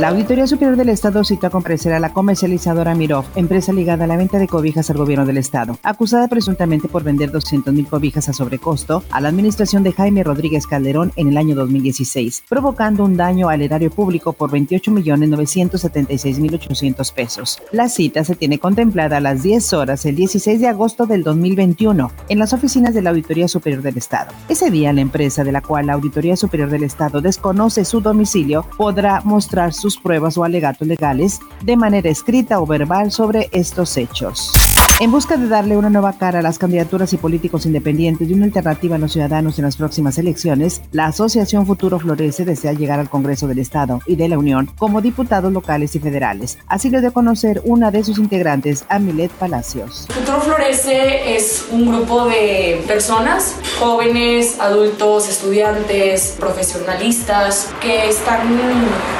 La Auditoría Superior del Estado citó a comparecer a la comercializadora Mirov, empresa ligada a la venta de cobijas al gobierno del Estado, acusada presuntamente por vender 200 mil cobijas a sobrecosto a la administración de Jaime Rodríguez Calderón en el año 2016, provocando un daño al erario público por 28 millones 976 mil 800 pesos. La cita se tiene contemplada a las 10 horas el 16 de agosto del 2021 en las oficinas de la Auditoría Superior del Estado. Ese día la empresa de la cual la Auditoría Superior del Estado desconoce su domicilio podrá mostrar su pruebas o alegatos legales de manera escrita o verbal sobre estos hechos. En busca de darle una nueva cara a las candidaturas y políticos independientes y una alternativa a los ciudadanos en las próximas elecciones, la Asociación Futuro Florece desea llegar al Congreso del Estado y de la Unión como diputados locales y federales. Así lo dio a conocer una de sus integrantes, Amilet Palacios. Futuro Florece es un grupo de personas, jóvenes, adultos, estudiantes, profesionalistas, que están,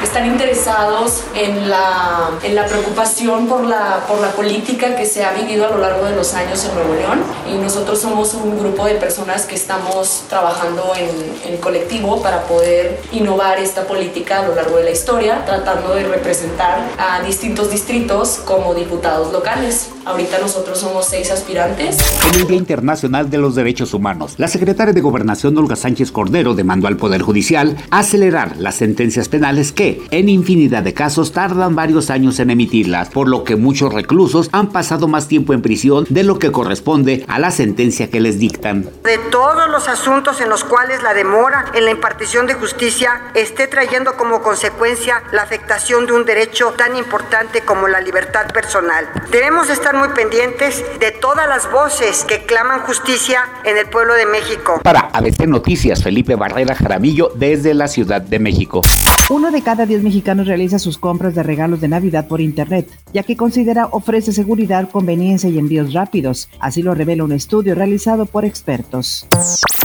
están interesados en la, en la preocupación por la, por la política que se ha vivido lo largo de los años en Nuevo León y nosotros somos un grupo de personas que estamos trabajando en, en colectivo para poder innovar esta política a lo largo de la historia, tratando de representar a distintos distritos como diputados locales. Ahorita nosotros somos seis aspirantes. En el Día Internacional de los Derechos Humanos, la secretaria de Gobernación Olga Sánchez Cordero demandó al Poder Judicial acelerar las sentencias penales que, en infinidad de casos, tardan varios años en emitirlas, por lo que muchos reclusos han pasado más tiempo en prisión de lo que corresponde a la sentencia que les dictan. De todos los asuntos en los cuales la demora en la impartición de justicia esté trayendo como consecuencia la afectación de un derecho tan importante como la libertad personal. Debemos estar muy pendientes de todas las voces que claman justicia en el pueblo de México. Para ABC Noticias, Felipe Barrera Jaramillo desde la Ciudad de México. Uno de cada diez mexicanos realiza sus compras de regalos de Navidad por Internet, ya que considera ofrece seguridad, conveniencia y envíos rápidos. Así lo revela un estudio realizado por expertos.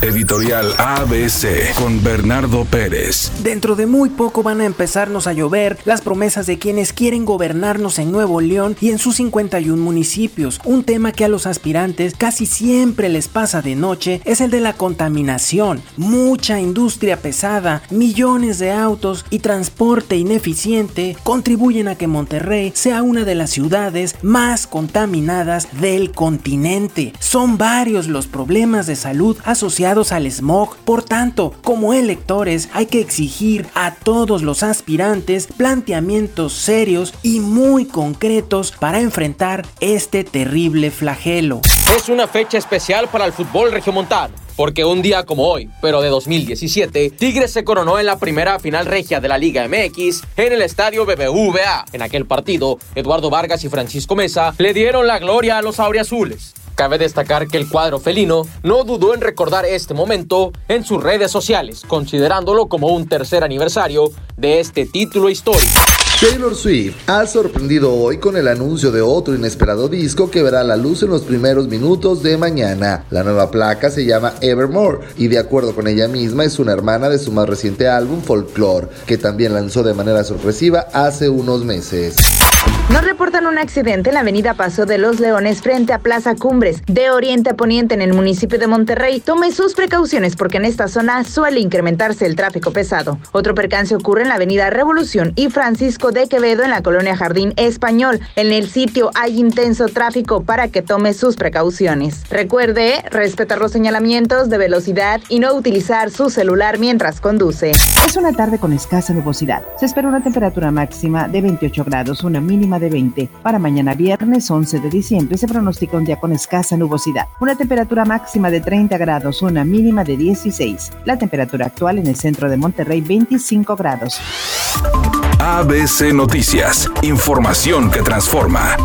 Editorial ABC con Bernardo Pérez. Dentro de muy poco van a empezarnos a llover las promesas de quienes quieren gobernarnos en Nuevo León y en sus 51 municipios. Un tema que a los aspirantes casi siempre les pasa de noche es el de la contaminación. Mucha industria pesada, millones de autos y transporte ineficiente contribuyen a que Monterrey sea una de las ciudades más contaminadas del continente. Son varios los problemas de salud asociados al smog. Por tanto, como electores hay que exigir a todos los aspirantes planteamientos serios y muy concretos para enfrentar este terrible flagelo. Es una fecha especial para el fútbol regiomontano. Porque un día como hoy, pero de 2017, Tigres se coronó en la primera final regia de la Liga MX en el estadio BBVA. En aquel partido, Eduardo Vargas y Francisco Mesa le dieron la gloria a los auriazules. Cabe destacar que el cuadro felino no dudó en recordar este momento en sus redes sociales, considerándolo como un tercer aniversario de este título histórico. Taylor Swift ha sorprendido hoy con el anuncio de otro inesperado disco que verá la luz en los primeros minutos de mañana. La nueva placa se llama Evermore y de acuerdo con ella misma es una hermana de su más reciente álbum Folklore, que también lanzó de manera sorpresiva hace unos meses. Nos reportan un accidente en la avenida Paso de los Leones frente a Plaza Cumbres, de oriente a poniente en el municipio de Monterrey. Tome sus precauciones porque en esta zona suele incrementarse el tráfico pesado. Otro percance ocurre en la avenida Revolución y Francisco de Quevedo en la colonia Jardín Español. En el sitio hay intenso tráfico para que tome sus precauciones. Recuerde respetar los señalamientos de velocidad y no utilizar su celular mientras conduce. Es una tarde con escasa nubosidad. Se espera una temperatura máxima de 28 grados, una mínima de 20. Para mañana viernes 11 de diciembre se pronostica un día con escasa nubosidad. Una temperatura máxima de 30 grados, una mínima de 16. La temperatura actual en el centro de Monterrey 25 grados. ABC Noticias. Información que transforma.